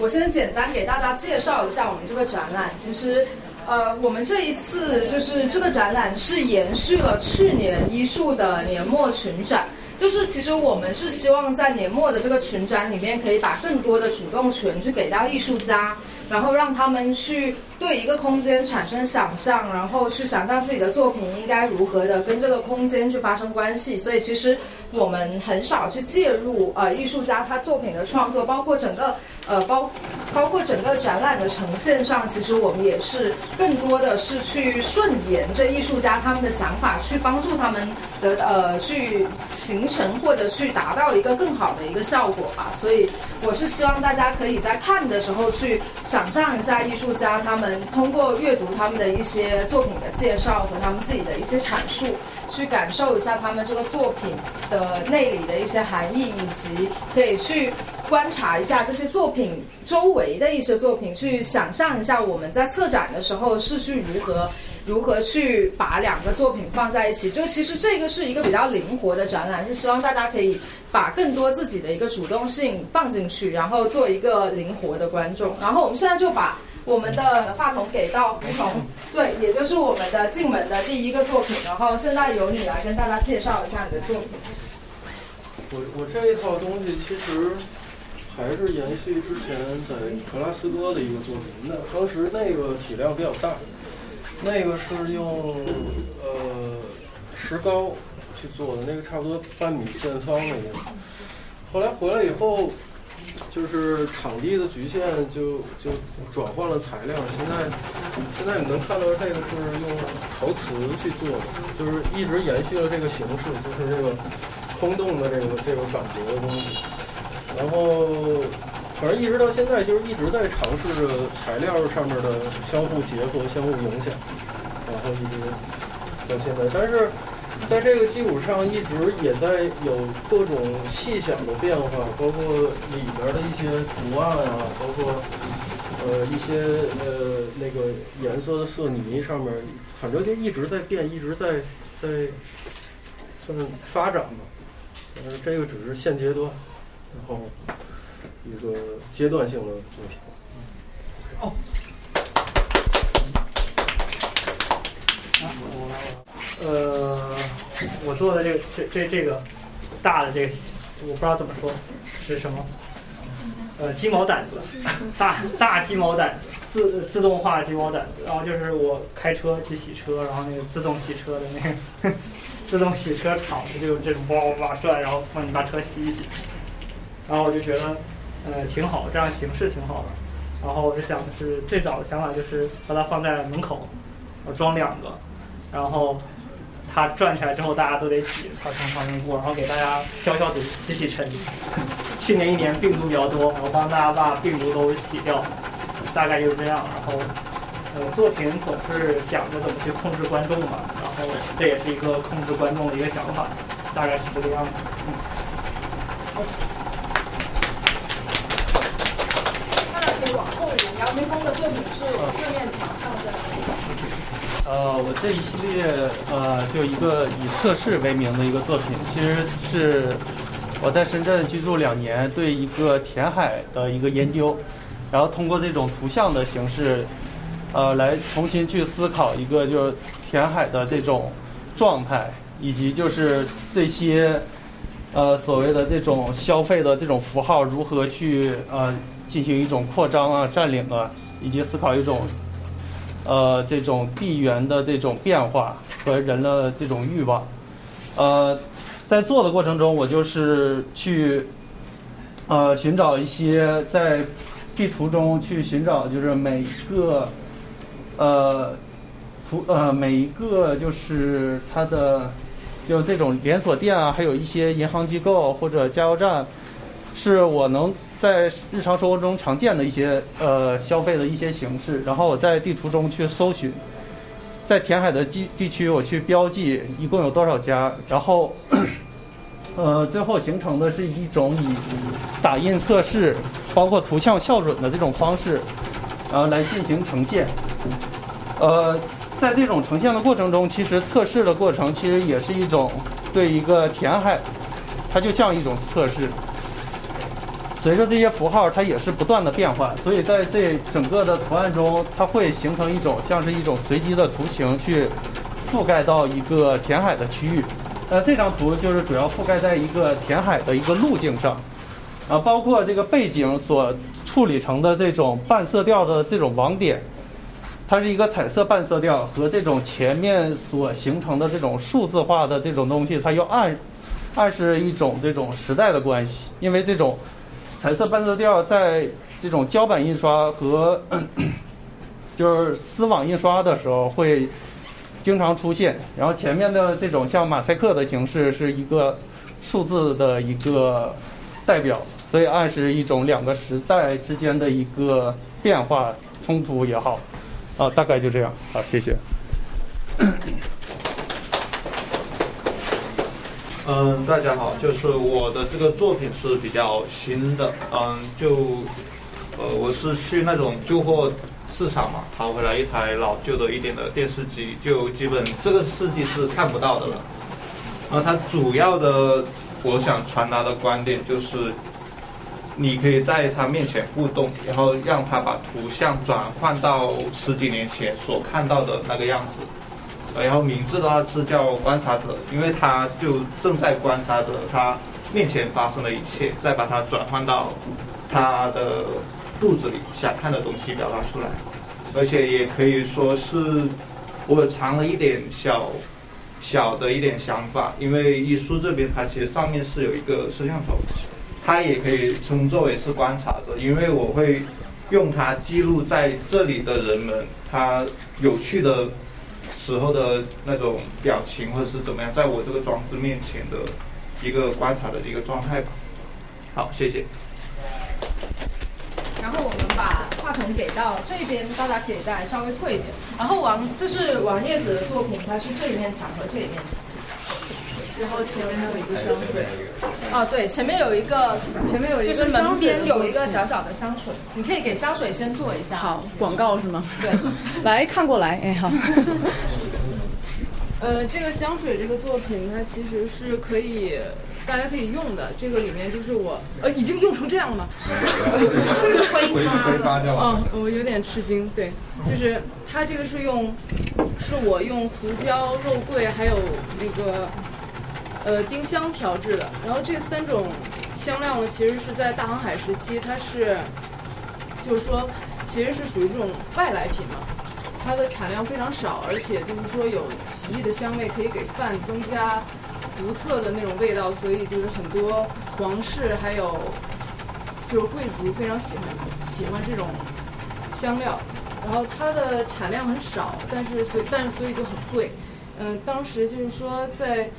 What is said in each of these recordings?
我先简单给大家介绍一下我们这个展览。其实，呃，我们这一次就是这个展览是延续了去年艺术的年末群展。就是其实我们是希望在年末的这个群展里面，可以把更多的主动权去给到艺术家，然后让他们去对一个空间产生想象，然后去想象自己的作品应该如何的跟这个空间去发生关系。所以其实我们很少去介入呃艺术家他作品的创作，包括整个呃包包括整个展览的呈现上，其实我们也是更多的是去顺延这艺术家他们的想法，去帮助他们的呃去形成或者去达到一个更好的一个效果吧。所以我是希望大家可以在看的时候去想象一下艺术家他们通过阅读他们的一些作品的介绍和他们自己的一些阐述，去感受一下他们这个作品的内里的一些含义，以及可以去观察一下这些作品周围的一些作品，去想象一下我们在策展的时候是去如何。如何去把两个作品放在一起？就其实这个是一个比较灵活的展览，是希望大家可以把更多自己的一个主动性放进去，然后做一个灵活的观众。然后我们现在就把我们的话筒给到胡同，对，也就是我们的进门的第一个作品。然后现在由你来跟大家介绍一下你的作品。我我这一套东西其实还是延续之前在格拉斯哥的一个作品，那当时那个体量比较大。那个是用呃石膏去做的，那个差不多半米见方的一个。后来回来以后，就是场地的局限，就就转换了材料。现在现在你能看到这个是用陶瓷去做的，就是一直延续了这个形式，就是这个空洞的这个这个感觉的东西。然后。反正一直到现在，就是一直在尝试着材料上面的相互结合、相互影响，然后一直到现在。但是在这个基础上，一直也在有各种细小的变化，包括里边的一些图案啊，包括呃一些呃那个颜色的色泥上面，反正就一直在变，一直在在算发展嘛。呃，这个只是现阶段，然后。一个阶段性的作品。哦。呃，我做的这个这这这个大的这个，我不知道怎么说是什么。呃，鸡毛掸子，大大鸡毛掸子，自自动化鸡毛掸子。然后就是我开车去洗车，然后那个自动洗车的那个 自动洗车厂就这种叭叭叭转，然后帮你把车洗一洗。然后我就觉得。呃，挺好，这样形式挺好的。然后我就想的是，最早的想法就是把它放在门口，我装两个，然后它转起来之后，大家都得挤，它从旁边过，然后给大家消消毒、洗洗尘。去年一年病毒比较多，我帮大家把病毒都洗掉，大概就是这样。然后，呃，作品总是想着怎么去控制观众嘛，然后这也是一个控制观众的一个想法，大概是这个样子。嗯。往后一点，姚明峰的作品是对面墙上的。呃，我这一系列呃，就一个以测试为名的一个作品，其实是我在深圳居住两年，对一个填海的一个研究，然后通过这种图像的形式，呃，来重新去思考一个就是填海的这种状态，以及就是这些呃所谓的这种消费的这种符号如何去呃。进行一种扩张啊、占领啊，以及思考一种，呃，这种地缘的这种变化和人的这种欲望。呃，在做的过程中，我就是去，呃，寻找一些在地图中去寻找，就是每一个，呃，图呃每一个就是它的，就这种连锁店啊，还有一些银行机构或者加油站，是我能。在日常生活中常见的一些呃消费的一些形式，然后我在地图中去搜寻，在填海的地地区我去标记一共有多少家，然后 呃最后形成的是一种以打印测试，包括图像校准的这种方式，呃来进行呈现。呃，在这种呈现的过程中，其实测试的过程其实也是一种对一个填海，它就像一种测试。随着这些符号，它也是不断的变化，所以在这整个的图案中，它会形成一种像是一种随机的图形去覆盖到一个填海的区域。呃，这张图就是主要覆盖在一个填海的一个路径上，啊，包括这个背景所处理成的这种半色调的这种网点，它是一个彩色半色调，和这种前面所形成的这种数字化的这种东西，它又暗暗示一种这种时代的关系，因为这种彩色半色调在这种胶版印刷和就是丝网印刷的时候会。经常出现，然后前面的这种像马赛克的形式是一个数字的一个代表，所以暗示一种两个时代之间的一个变化冲突也好，啊，大概就这样，好，谢谢。嗯，大家好，就是我的这个作品是比较新的，嗯，就呃，我是去那种旧货。市场嘛，淘回来一台老旧的一点的电视机，就基本这个世纪是看不到的了。然后它主要的，我想传达的观点就是，你可以在他面前互动，然后让他把图像转换到十几年前所看到的那个样子。然后名字的话是叫观察者，因为他就正在观察着他面前发生的一切，再把它转换到他的。肚子里想看的东西表达出来，而且也可以说是我藏了一点小小的一点想法，因为艺术这边它其实上面是有一个摄像头，它也可以称作为是观察者，因为我会用它记录在这里的人们他有趣的时候的那种表情或者是怎么样，在我这个装置面前的一个观察的一个状态吧。好，谢谢。然后我们把话筒给到这边，大家可以再稍微退一点。然后王，这是王叶子的作品，它是这一面墙和这一面墙。然后前面还有一个香水。哦，对，前面有一个，前面有一个，就是门边有一个小小的香水，你可以给香水先做一下。好，广告是吗？对，来看过来，哎好。呃，这个香水这个作品，它其实是可以。大家可以用的这个里面就是我呃已经用成这样了吗？挥发掉了。嗯，我有点吃惊。对，就是它这个是用，是我用胡椒、肉桂还有那个呃丁香调制的。然后这三种香料呢，其实是在大航海时期，它是就是说其实是属于这种外来品嘛，它的产量非常少，而且就是说有奇异的香味，可以给饭增加。独特的那种味道，所以就是很多皇室还有就是贵族非常喜欢喜欢这种香料，然后它的产量很少，但是所以但是所以就很贵。嗯，当时就是说在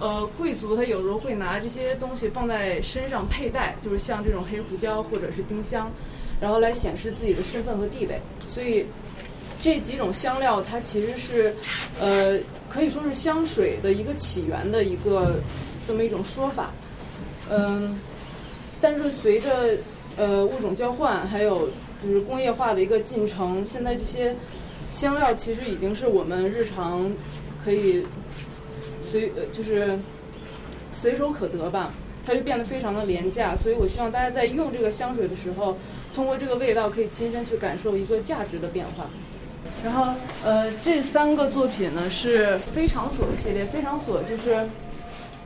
呃贵族他有时候会拿这些东西放在身上佩戴，就是像这种黑胡椒或者是丁香，然后来显示自己的身份和地位。所以这几种香料它其实是呃。可以说是香水的一个起源的一个这么一种说法，嗯，但是随着呃物种交换，还有就是工业化的一个进程，现在这些香料其实已经是我们日常可以随呃就是随手可得吧，它就变得非常的廉价，所以我希望大家在用这个香水的时候，通过这个味道可以亲身去感受一个价值的变化。然后，呃，这三个作品呢是非常锁系列。非常锁就是，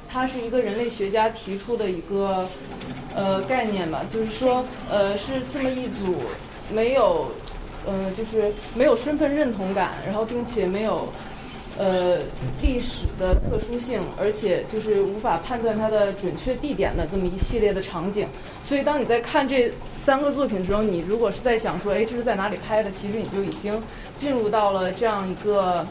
它是一个人类学家提出的一个呃概念吧，就是说，呃，是这么一组没有，呃，就是没有身份认同感，然后并且没有。呃，历史的特殊性，而且就是无法判断它的准确地点的这么一系列的场景。所以，当你在看这三个作品的时候，你如果是在想说，哎，这是在哪里拍的？其实你就已经进入到了这样一个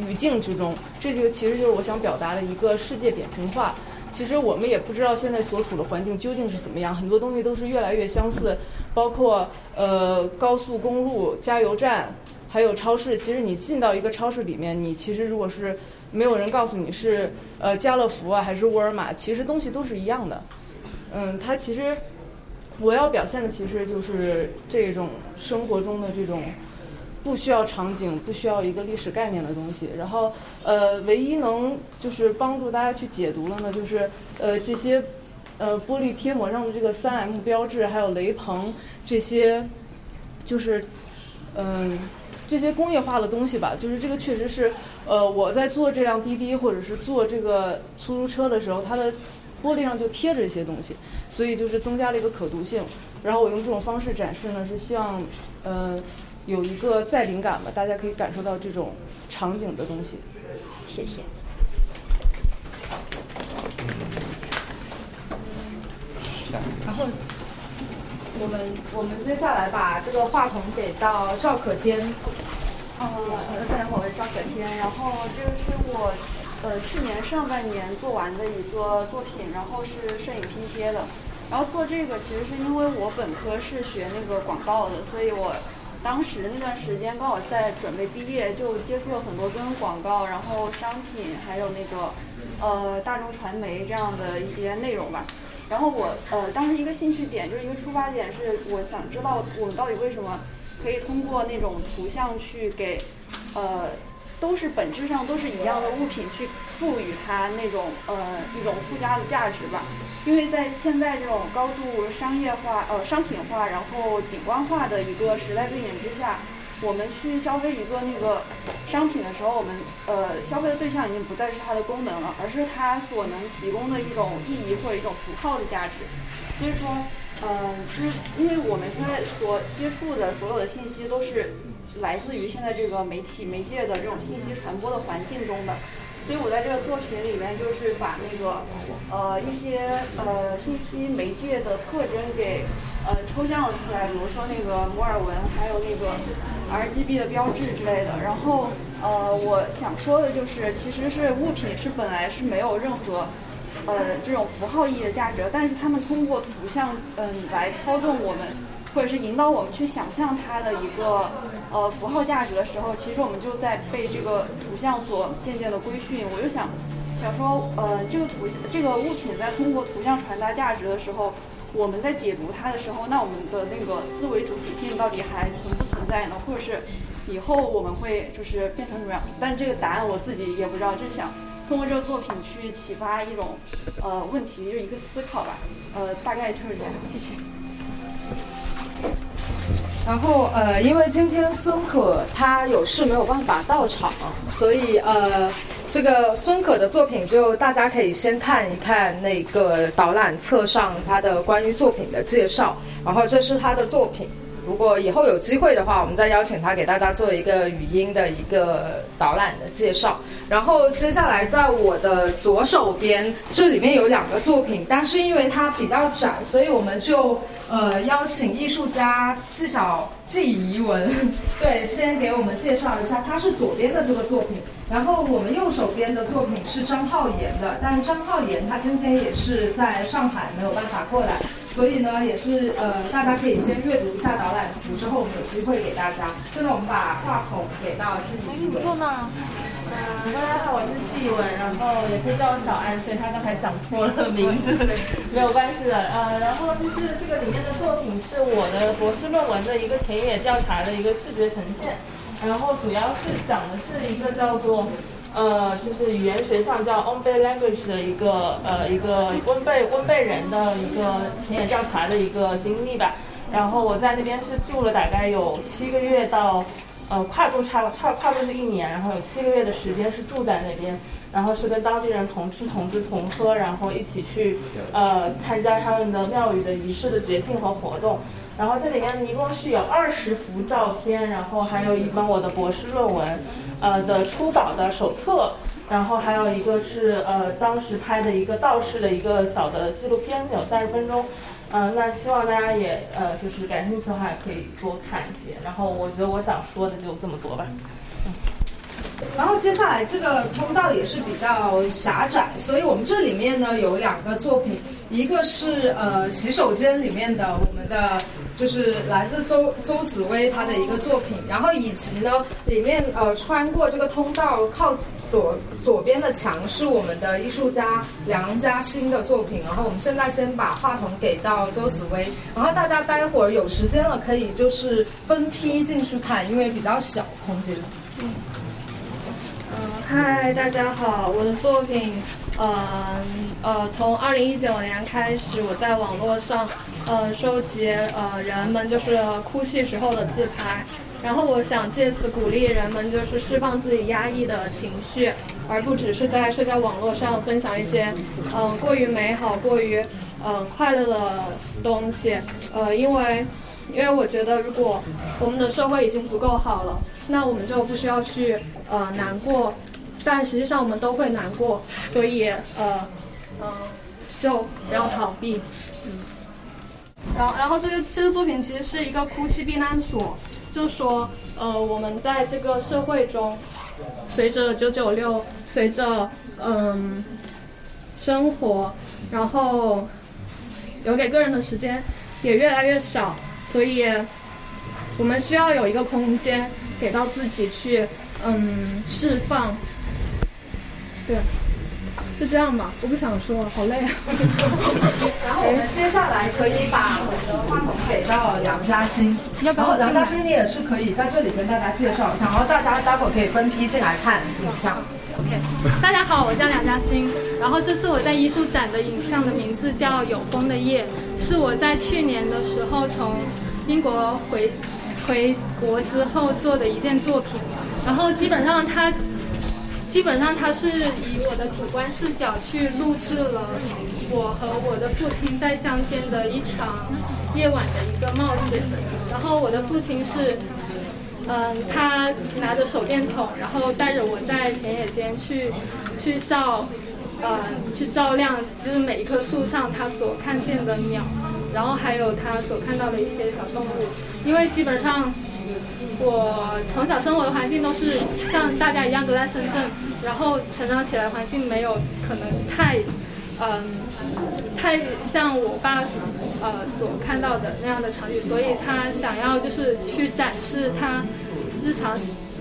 语境之中。这就其实就是我想表达的一个世界扁平化。其实我们也不知道现在所处的环境究竟是怎么样，很多东西都是越来越相似，包括呃高速公路、加油站。还有超市，其实你进到一个超市里面，你其实如果是没有人告诉你是呃家乐福啊还是沃尔玛，其实东西都是一样的。嗯，它其实我要表现的其实就是这种生活中的这种不需要场景、不需要一个历史概念的东西。然后呃，唯一能就是帮助大家去解读了呢，就是呃这些呃玻璃贴膜上的这个三 M 标志，还有雷朋这些，就是嗯、这些工业化的东西吧，就是这个确实是呃我在坐这辆滴滴或者是坐这个出租车的时候，它的玻璃上就贴着一些东西，所以就是增加了一个可读性。然后我用这种方式展示呢，是希望呃有一个再灵感吧，大家可以感受到这种场景的东西。谢谢。然后我们我们接下来把这个话筒给到赵可天。呃，大家好，我是张可天。然后这个是我呃去年上半年做完的一个作品，然后是摄影拼贴的。然后做这个其实是因为我本科是学那个广告的，所以我当时那段时间刚好在准备毕业，就接触了很多跟广告、然后商品还有那个呃大众传媒这样的一些内容吧。然后我呃当时一个兴趣点就是一个出发点是我想知道我们到底为什么可以通过那种图像去给呃都是本质上都是一样的物品去赋予它那种呃一种附加的价值吧。因为在现在这种高度商业化、呃商品化，然后景观化的一个时代背景之下，我们去消费一个那个商品的时候，我们呃消费的对象已经不再是它的功能了，而是它所能提供的一种意义或者一种符号的价值。所以说，嗯，就是因为我们现在所接触的所有的信息都是来自于现在这个媒体媒介的这种信息传播的环境中的。所以我在这个作品里面，就是把那个呃一些呃信息媒介的特征给呃抽象了出来，比如说那个摩尔纹，还有那个 RGB 的标志之类的。然后呃，我想说的就是，其实是物品是本来是没有任何呃这种符号意义的价值，但是他们通过图像嗯来操纵我们。或者是引导我们去想象它的一个呃符号价值的时候，其实我们就在被这个图像所渐渐的规训。我就想想说，呃，这个图像这个物品在通过图像传达价值的时候，我们在解读它的时候，那我们的那个思维主体性到底还存不存在呢？或者是以后我们会就是变成什么样？但是这个答案我自己也不知道，就想通过这个作品去启发一种呃问题，就是一个思考吧。呃，大概就是这样，谢谢。然后呃，因为今天孙可他有事没有办法到场，所以呃，这个孙可的作品就大家可以先看一看那个导览册上他的关于作品的介绍，然后这是他的作品。如果以后有机会的话，我们再邀请他给大家做一个语音的一个导览的介绍。然后接下来在我的左手边，这里面有两个作品，但是因为它比较窄，所以我们就呃邀请艺术家纪晓纪怡文，对，先给我们介绍一下，他是左边的这个作品。然后我们右手边的作品是张浩岩的，但是张浩岩他今天也是在上海没有办法过来。所以呢，也是呃，大家可以先阅读一下导览词，之后我们有机会给大家。现在我们把话筒给到季怡文。坐那儿。嗯，大家好，我是季文，然后也可以叫我小安，所以他刚才讲错了名字，没有关系的。呃，然后就是这个里面的作品是我的博士论文的一个田野调查的一个视觉呈现，然后主要是讲的是一个叫做。呃，就是语言学上叫 On Bay Language 的一个呃一个温贝温贝人的一个田野调查的一个经历吧。然后我在那边是住了大概有七个月到，呃跨度差差跨度是一年，然后有七个月的时间是住在那边，然后是跟当地人同吃同住同喝，然后一起去呃参加他们的庙宇的仪式的节庆和活动。然后这里面一共是有二十幅照片，然后还有一本我的博士论文，呃的初稿的手册，然后还有一个是呃当时拍的一个道士的一个小的纪录片，有三十分钟。嗯、呃，那希望大家也呃就是感兴趣的话，也可以多看一些。然后我觉得我想说的就这么多吧。然后接下来这个通道也是比较狭窄，所以我们这里面呢有两个作品，一个是呃洗手间里面的我们的就是来自周周紫薇她的一个作品，然后以及呢里面呃穿过这个通道靠左左边的墙是我们的艺术家梁嘉欣的作品，然后我们现在先把话筒给到周紫薇，然后大家待会儿有时间了可以就是分批进去看，因为比较小空间。嗯，嗨，大家好，我的作品呃呃，从二零一九年开始，我在网络上呃收集呃人们就是哭泣时候的自拍，然后我想借此鼓励人们就是释放自己压抑的情绪，而不只是在社交网络上分享一些嗯、呃过于美好、过于嗯、呃快乐的东西，呃，因为因为我觉得如果我们的社会已经足够好了，那我们就不需要去呃难过。但实际上我们都会难过，所以呃，嗯、就不要逃避，嗯。然后，然后这个这个作品其实是一个哭泣避难所，就说呃我们在这个社会中，随着九九六，随着嗯生活，然后留给个人的时间也越来越少，所以我们需要有一个空间给到自己去嗯释放。对，就这样吧，我不想说了，好累啊。然后我们接下来可以把我们的话筒给到梁嘉欣，然后梁嘉欣你也是可以在这里跟大家介绍一下，然后大家待会儿可以分批进来看影像。OK，大家好，我叫梁嘉欣。然后这次我在艺术展的影像的名字叫《有风的夜》，是我在去年的时候从英国回回国之后做的一件作品。然后基本上它基本上它是以我的主观视角去录制了我和我的父亲在乡间的一场夜晚的一个冒险。然后我的父亲是。嗯，他拿着手电筒，然后带着我在田野间去去照，呃，去照亮，就是每一棵树上他所看见的鸟，然后还有他所看到的一些小动物。因为基本上我从小生活的环境都是像大家一样都在深圳，然后成长起来环境没有可能太，嗯，太像我爸呃所看到的那样的场景，所以他想要就是去展示他日常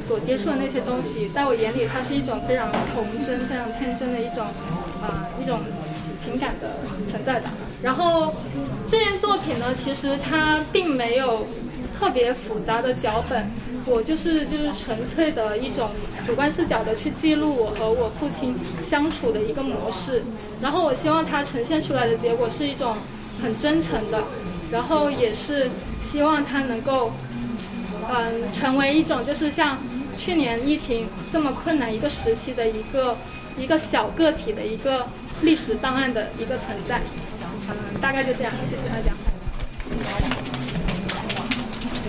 所接触的那些东西，在我眼里，它是一种非常童真、非常天真的一种啊、一种情感的存在吧。然后这件作品呢，其实它并没有特别复杂的脚本，我就是就是纯粹的一种主观视角的去记录我和我父亲相处的一个模式。然后我希望它呈现出来的结果是一种很真诚的，然后也是希望它能够，嗯，成为一种就是像去年疫情这么困难一个时期的一个一个小个体的一个历史档案的一个存在。嗯，大概就这样，谢谢大家。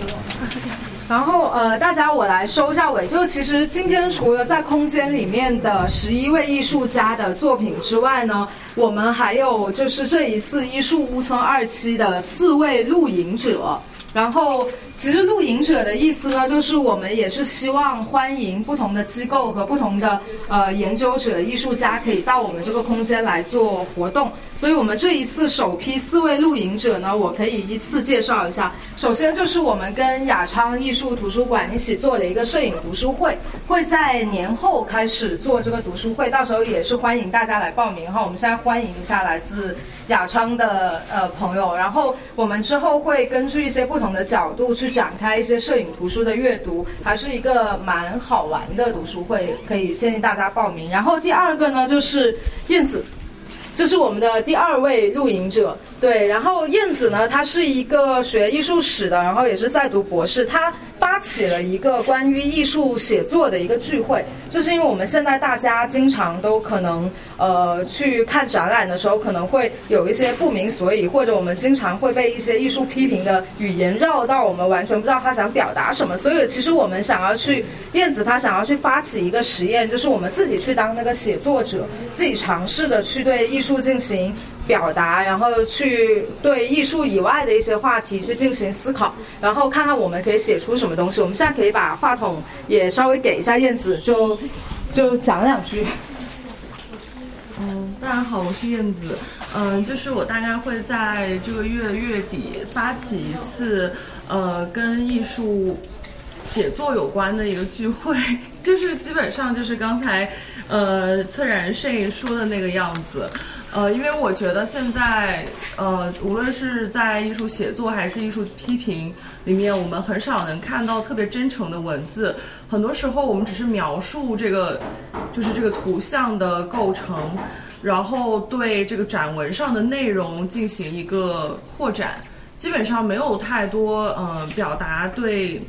然后呃，大家我来收一下尾，就其实今天除了在空间里面的十一位艺术家的作品之外呢，我们还有就是这一次艺术屋村二期的四位露营者。然后，其实露营者的意思呢，就是我们也是希望欢迎不同的机构和不同的呃研究者、艺术家可以到我们这个空间来做活动。所以我们这一次首批四位露营者呢，我可以依次介绍一下。首先就是我们跟雅昌艺术图书馆一起做了一个摄影读书会，会在年后开始做这个读书会，到时候也是欢迎大家来报名哈。我们现在欢迎一下来自雅昌的呃朋友，然后我们之后会根据一些不的角度去展开一些摄影图书的阅读，还是一个蛮好玩的读书会，可以建议大家报名。然后第二个呢就是燕子。这是我们的第二位露营者，对。然后燕子呢，她是一个学艺术史的，然后也是在读博士。她发起了一个关于艺术写作的一个聚会，就是因为我们现在大家经常都可能呃去看展览的时候，可能会有一些不明所以，或者我们经常会被一些艺术批评的语言绕到，我们完全不知道他想表达什么。所以其实我们想要去燕子她想要去发起一个实验，就是我们自己去当那个写作者，自己尝试的去对艺术进行表达，然后去对艺术以外的一些话题去进行思考，然后看看我们可以写出什么东西。我们现在可以把话筒也稍微给一下燕子，就就讲两句。嗯，大家好，我是燕子。嗯，就是我大概会在这个月月底发起一次，呃，跟艺术写作有关的一个聚会，就是基本上就是刚才，呃，策展人摄影说的那个样子。呃，因为我觉得现在，呃，无论是在艺术写作还是艺术批评里面，我们很少能看到特别真诚的文字。很多时候，我们只是描述这个，就是这个图像的构成。然后对这个展文上的内容进行一个扩展，基本上没有太多呃表达对。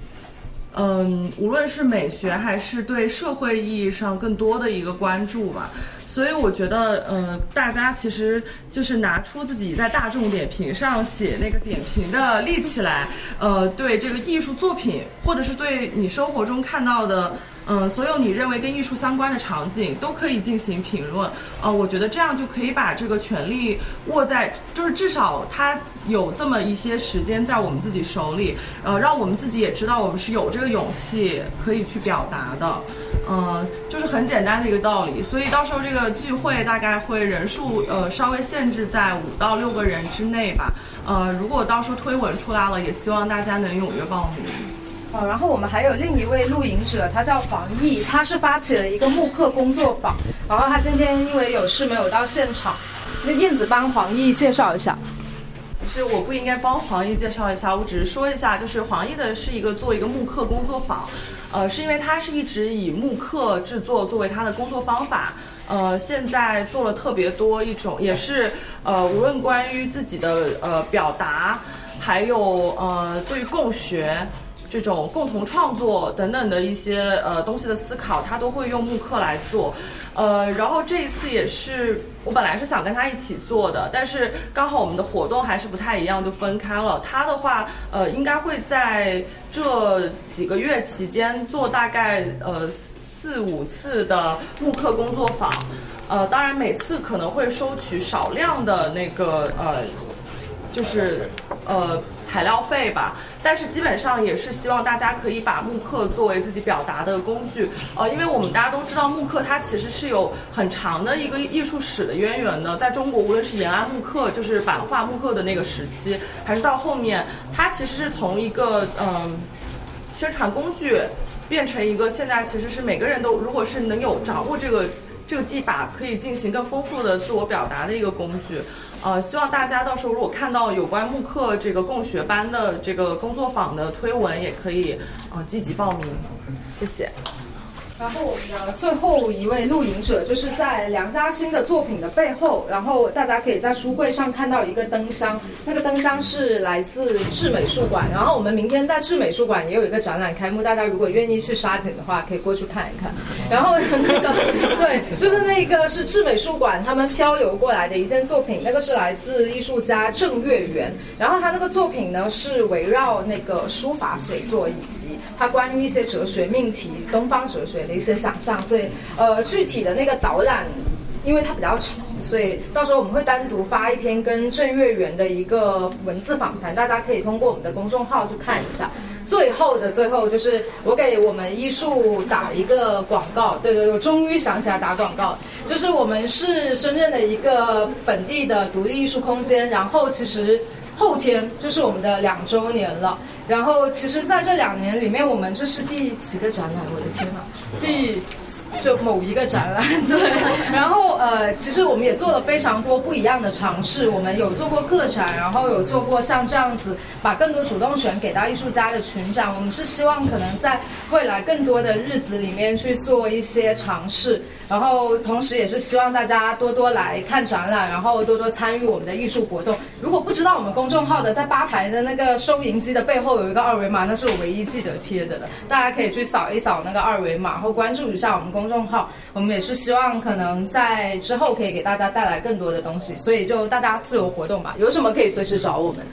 嗯，无论是美学还是对社会意义上更多的一个关注吧，所以我觉得，呃，大家其实就是拿出自己在大众点评上写那个点评的力气来，呃，对这个艺术作品，或者是对你生活中看到的。嗯，所有你认为跟艺术相关的场景都可以进行评论。呃，我觉得这样就可以把这个权利握在，就是至少它有这么一些时间在我们自己手里，呃，让我们自己也知道我们是有这个勇气可以去表达的。嗯，就是很简单的一个道理。所以到时候这个聚会大概会人数呃稍微限制在五到六个人之内吧。呃，如果到时候推文出来了，也希望大家能踊跃报名。哦，然后我们还有另一位露营者，他叫黄奕，他是发起了一个慕课工作坊，然后他今天因为有事没有到现场，那燕子帮黄奕介绍一下。其实我不应该帮黄奕介绍一下，我只是说一下，就是黄奕的是一个做一个木刻工作坊，呃，是因为他是一直以木刻制作作为他的工作方法，呃，现在做了特别多一种，也是呃，无论关于自己的呃表达，还有呃对于共学。这种共同创作等等的一些呃东西的思考，他都会用慕课来做，呃，然后这一次也是我本来是想跟他一起做的，但是刚好我们的活动还是不太一样，就分开了。他的话，呃，应该会在这几个月期间做大概呃四四五次的慕课工作坊，呃，当然每次可能会收取少量的那个呃。就是呃材料费吧，但是基本上也是希望大家可以把慕课作为自己表达的工具，呃，因为我们大家都知道慕课它其实是有很长的一个艺术史的渊源的，在中国无论是延安慕课，就是版画慕课的那个时期，还是到后面，它其实是从一个嗯宣传工具变成一个现在其实是每个人都如果是能有掌握这个。这个技法可以进行更丰富的自我表达的一个工具，呃，希望大家到时候如果看到有关慕课这个共学班的这个工作坊的推文，也可以呃积极报名，谢谢。然后我们的最后一位录影者，就是在梁嘉欣的作品的背后，然后大家可以在书柜上看到一个灯箱，那个灯箱是来自智美术馆。然后我们明天在智美术馆也有一个展览开幕，大家如果愿意去沙井的话，可以过去看一看。然后那个对，就是那个是智美术馆他们漂流过来的一件作品，那个是来自艺术家郑月圆。然后他那个作品呢是围绕那个书法写作以及他关于一些哲学命题，东方哲学。的一些想象，所以呃，具体的那个导览，因为它比较长，所以到时候我们会单独发一篇跟郑月圆的一个文字访谈，大家可以通过我们的公众号去看一下。最后的最后，就是我给我们艺术打一个广告，对对，我终于想起来打广告，就是我们是深圳的一个本地的独立艺术空间，然后其实后天就是我们的两周年了。然后，其实，在这两年里面，我们这是第几个展览？我的天呐，第就某一个展览，对。然后，呃，其实我们也做了非常多不一样的尝试。我们有做过个展，然后有做过像这样子，把更多主动权给到艺术家的群展。我们是希望可能在未来更多的日子里面去做一些尝试。然后，同时也是希望大家多多来看展览，然后多多参与我们的艺术活动。如果不知道我们公众号的，在吧台的那个收银机的背后有一个二维码，那是我唯一记得贴着的，大家可以去扫一扫那个二维码，然后关注一下我们公众号。我们也是希望可能在之后可以给大家带来更多的东西，所以就大家自由活动吧，有什么可以随时找我们。